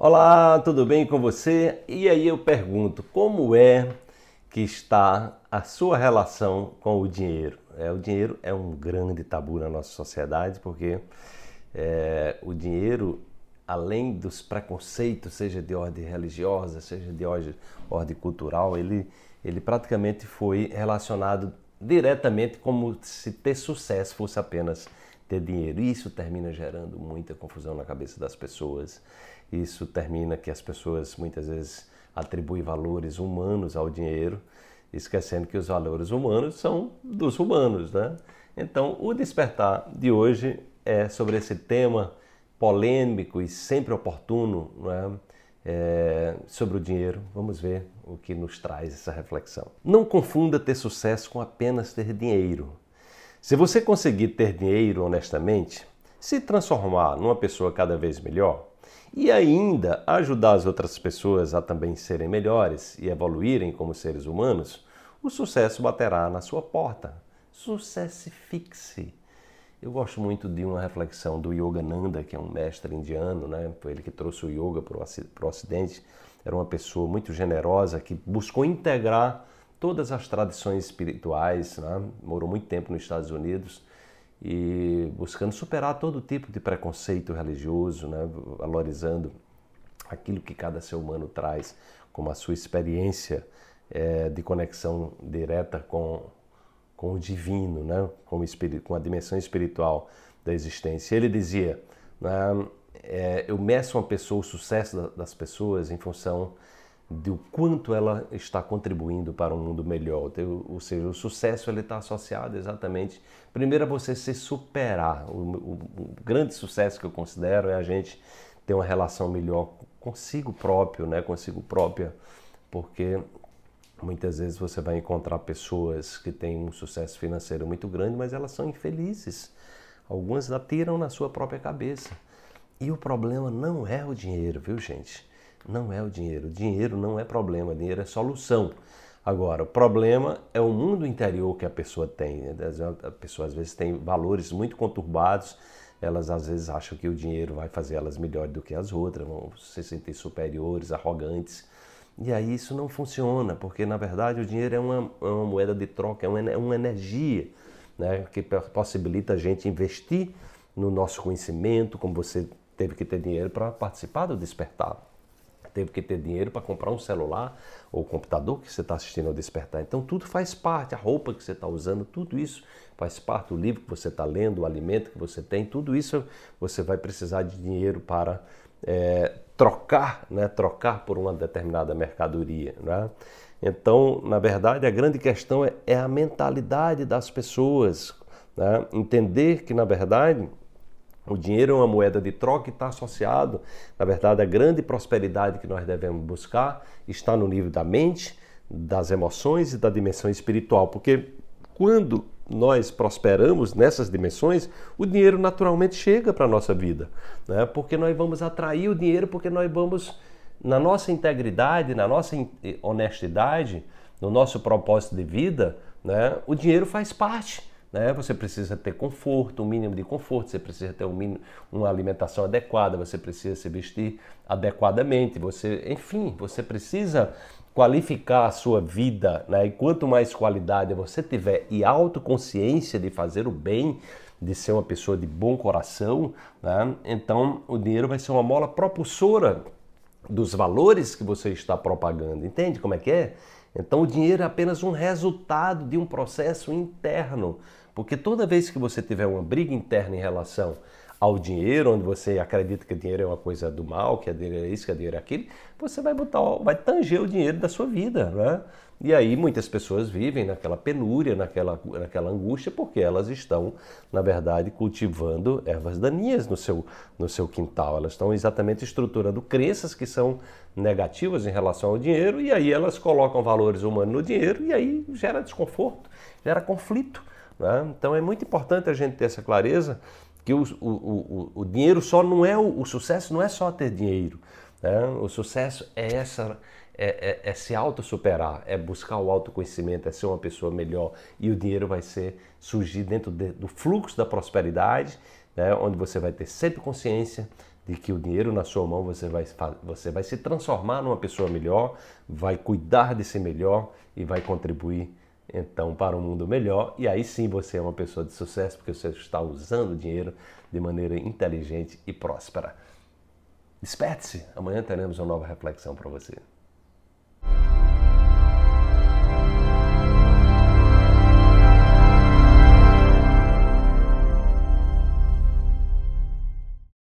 Olá, tudo bem com você? E aí eu pergunto, como é que está a sua relação com o dinheiro? É, o dinheiro é um grande tabu na nossa sociedade porque é, o dinheiro, além dos preconceitos, seja de ordem religiosa, seja de ordem, ordem cultural, ele, ele praticamente foi relacionado diretamente como se ter sucesso fosse apenas ter dinheiro. E isso termina gerando muita confusão na cabeça das pessoas. Isso termina que as pessoas muitas vezes atribuem valores humanos ao dinheiro, esquecendo que os valores humanos são dos humanos, né? Então, o despertar de hoje é sobre esse tema polêmico e sempre oportuno, é? É, sobre o dinheiro. Vamos ver o que nos traz essa reflexão. Não confunda ter sucesso com apenas ter dinheiro. Se você conseguir ter dinheiro honestamente, se transformar numa pessoa cada vez melhor e ainda ajudar as outras pessoas a também serem melhores e evoluírem como seres humanos, o sucesso baterá na sua porta. Sucesso fixe. Eu gosto muito de uma reflexão do Yogananda, que é um mestre indiano, né? Foi ele que trouxe o yoga para o Ocidente. Era uma pessoa muito generosa que buscou integrar todas as tradições espirituais, né? morou muito tempo nos Estados Unidos e buscando superar todo tipo de preconceito religioso, né? valorizando aquilo que cada ser humano traz como a sua experiência é, de conexão direta com, com o divino, né? com, o com a dimensão espiritual da existência. Ele dizia, né? é, eu meço uma pessoa, o sucesso das pessoas em função do quanto ela está contribuindo para um mundo melhor. Ou seja, o sucesso ele está associado exatamente, primeiro a você se superar. O, o, o, grande sucesso que eu considero é a gente ter uma relação melhor consigo próprio, né, consigo própria, porque muitas vezes você vai encontrar pessoas que têm um sucesso financeiro muito grande, mas elas são infelizes. Algumas atiram na sua própria cabeça. E o problema não é o dinheiro, viu, gente? Não é o dinheiro. Dinheiro não é problema, dinheiro é solução. Agora, o problema é o mundo interior que a pessoa tem. A pessoa às vezes tem valores muito conturbados, elas às vezes acham que o dinheiro vai fazer elas melhores do que as outras, vão se sentir superiores, arrogantes. E aí isso não funciona, porque na verdade o dinheiro é uma, é uma moeda de troca, é uma, é uma energia né, que possibilita a gente investir no nosso conhecimento, como você teve que ter dinheiro para participar do despertar teve que ter dinheiro para comprar um celular ou computador que você está assistindo ao despertar. Então tudo faz parte, a roupa que você está usando, tudo isso faz parte, o livro que você está lendo, o alimento que você tem, tudo isso você vai precisar de dinheiro para é, trocar, né? trocar por uma determinada mercadoria. Né? Então, na verdade, a grande questão é, é a mentalidade das pessoas. Né? Entender que, na verdade, o dinheiro é uma moeda de troca e está associado, na verdade, a grande prosperidade que nós devemos buscar está no nível da mente, das emoções e da dimensão espiritual, porque quando nós prosperamos nessas dimensões, o dinheiro naturalmente chega para a nossa vida, né? porque nós vamos atrair o dinheiro, porque nós vamos, na nossa integridade, na nossa honestidade, no nosso propósito de vida, né? o dinheiro faz parte. Né? Você precisa ter conforto, um mínimo de conforto, você precisa ter um mínimo, uma alimentação adequada, você precisa se vestir adequadamente, você, enfim, você precisa qualificar a sua vida, né? E quanto mais qualidade você tiver e autoconsciência de fazer o bem, de ser uma pessoa de bom coração, né? então o dinheiro vai ser uma mola propulsora dos valores que você está propagando. Entende como é que é? Então o dinheiro é apenas um resultado de um processo interno, porque toda vez que você tiver uma briga interna em relação ao dinheiro, onde você acredita que o dinheiro é uma coisa do mal, que a dinheiro é isso, que a dinheiro é aquilo, você vai botar, vai tanger o dinheiro da sua vida, né? E aí muitas pessoas vivem naquela penúria, naquela, naquela angústia, porque elas estão, na verdade, cultivando ervas daninhas no seu, no seu quintal. Elas estão exatamente estruturando crenças que são negativas em relação ao dinheiro, e aí elas colocam valores humanos no dinheiro, e aí gera desconforto, gera conflito. Né? Então é muito importante a gente ter essa clareza que o, o, o, o dinheiro só não é o, o, sucesso não é só ter dinheiro. Né? O sucesso é essa é, é, é se auto-superar, é buscar o autoconhecimento, é ser uma pessoa melhor e o dinheiro vai ser surgir dentro de, do fluxo da prosperidade, né? onde você vai ter sempre consciência de que o dinheiro na sua mão você vai, você vai se transformar numa pessoa melhor, vai cuidar de si melhor e vai contribuir então para um mundo melhor. E aí sim você é uma pessoa de sucesso porque você está usando o dinheiro de maneira inteligente e próspera. Desperte-se, amanhã teremos uma nova reflexão para você.